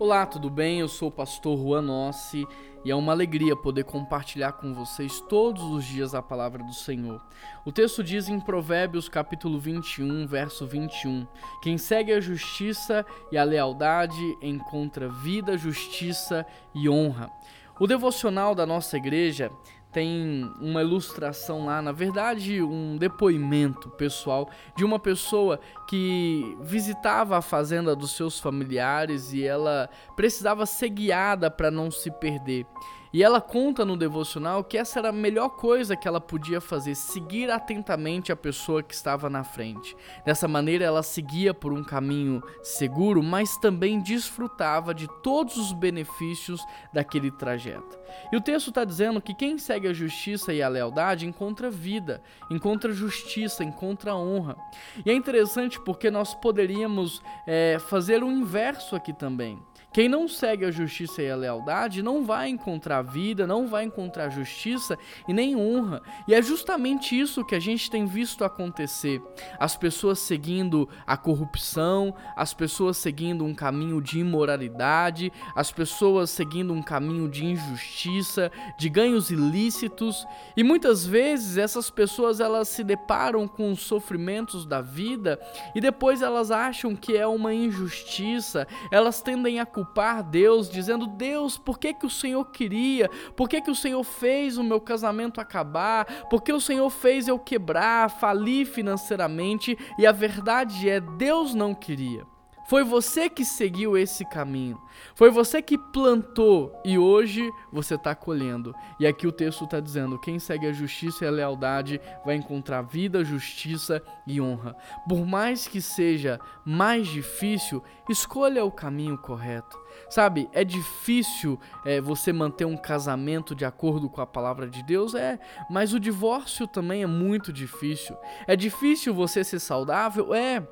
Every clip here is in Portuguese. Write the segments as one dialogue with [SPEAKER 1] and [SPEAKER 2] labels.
[SPEAKER 1] Olá, tudo bem? Eu sou o pastor Juan Nossi e é uma alegria poder compartilhar com vocês todos os dias a palavra do Senhor. O texto diz em Provérbios capítulo 21, verso 21: Quem segue a justiça e a lealdade encontra vida, justiça e honra. O devocional da nossa igreja tem uma ilustração lá, na verdade, um depoimento pessoal de uma pessoa que visitava a fazenda dos seus familiares e ela precisava ser guiada para não se perder. E ela conta no devocional que essa era a melhor coisa que ela podia fazer, seguir atentamente a pessoa que estava na frente. Dessa maneira, ela seguia por um caminho seguro, mas também desfrutava de todos os benefícios daquele trajeto. E o texto está dizendo que quem segue a justiça e a lealdade encontra vida, encontra justiça, encontra honra. E é interessante porque nós poderíamos é, fazer o inverso aqui também. Quem não segue a justiça e a lealdade não vai encontrar vida, não vai encontrar justiça e nem honra. E é justamente isso que a gente tem visto acontecer. As pessoas seguindo a corrupção, as pessoas seguindo um caminho de imoralidade, as pessoas seguindo um caminho de injustiça, de ganhos ilícitos, e muitas vezes essas pessoas elas se deparam com os sofrimentos da vida e depois elas acham que é uma injustiça, elas tendem a culpar Deus, dizendo: Deus, por que, que o Senhor queria? Por que, que o Senhor fez o meu casamento acabar? Por que o Senhor fez eu quebrar, falir financeiramente? E a verdade é: Deus não queria. Foi você que seguiu esse caminho. Foi você que plantou e hoje você está colhendo. E aqui o texto está dizendo: quem segue a justiça e a lealdade vai encontrar vida, justiça e honra. Por mais que seja mais difícil, escolha o caminho correto. Sabe, é difícil é, você manter um casamento de acordo com a palavra de Deus, é, mas o divórcio também é muito difícil. É difícil você ser saudável, é.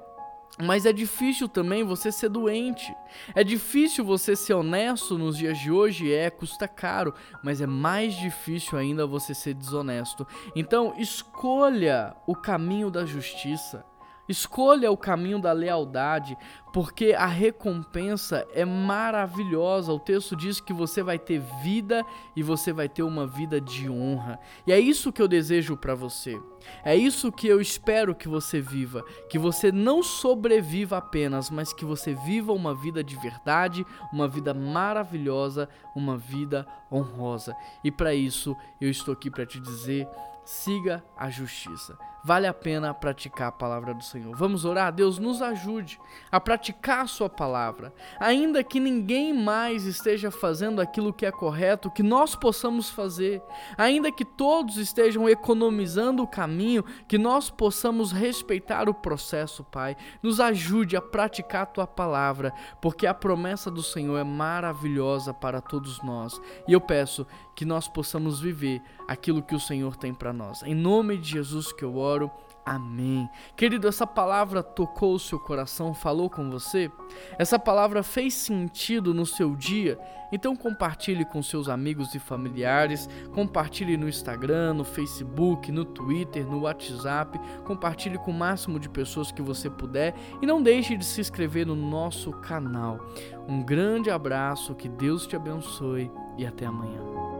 [SPEAKER 1] Mas é difícil também você ser doente. É difícil você ser honesto nos dias de hoje, é, custa caro, mas é mais difícil ainda você ser desonesto. Então, escolha o caminho da justiça. Escolha o caminho da lealdade, porque a recompensa é maravilhosa. O texto diz que você vai ter vida e você vai ter uma vida de honra. E é isso que eu desejo para você. É isso que eu espero que você viva, que você não sobreviva apenas, mas que você viva uma vida de verdade, uma vida maravilhosa, uma vida honrosa. E para isso eu estou aqui para te dizer siga a justiça. Vale a pena praticar a palavra do Senhor. Vamos orar? Deus nos ajude a praticar a Sua palavra. Ainda que ninguém mais esteja fazendo aquilo que é correto, que nós possamos fazer. Ainda que todos estejam economizando o caminho, que nós possamos respeitar o processo, Pai. Nos ajude a praticar a Tua palavra, porque a promessa do Senhor é maravilhosa para todos nós. E eu peço que nós possamos viver aquilo que o Senhor tem para nós. Em nome de Jesus que eu oro. Amém. Querido, essa palavra tocou o seu coração, falou você? Essa palavra fez sentido no seu dia? Então compartilhe com seus amigos e familiares, compartilhe no Instagram, no Facebook, no Twitter, no WhatsApp, compartilhe com o máximo de pessoas que você puder e não deixe de se inscrever no nosso canal. Um grande abraço, que Deus te abençoe e até amanhã.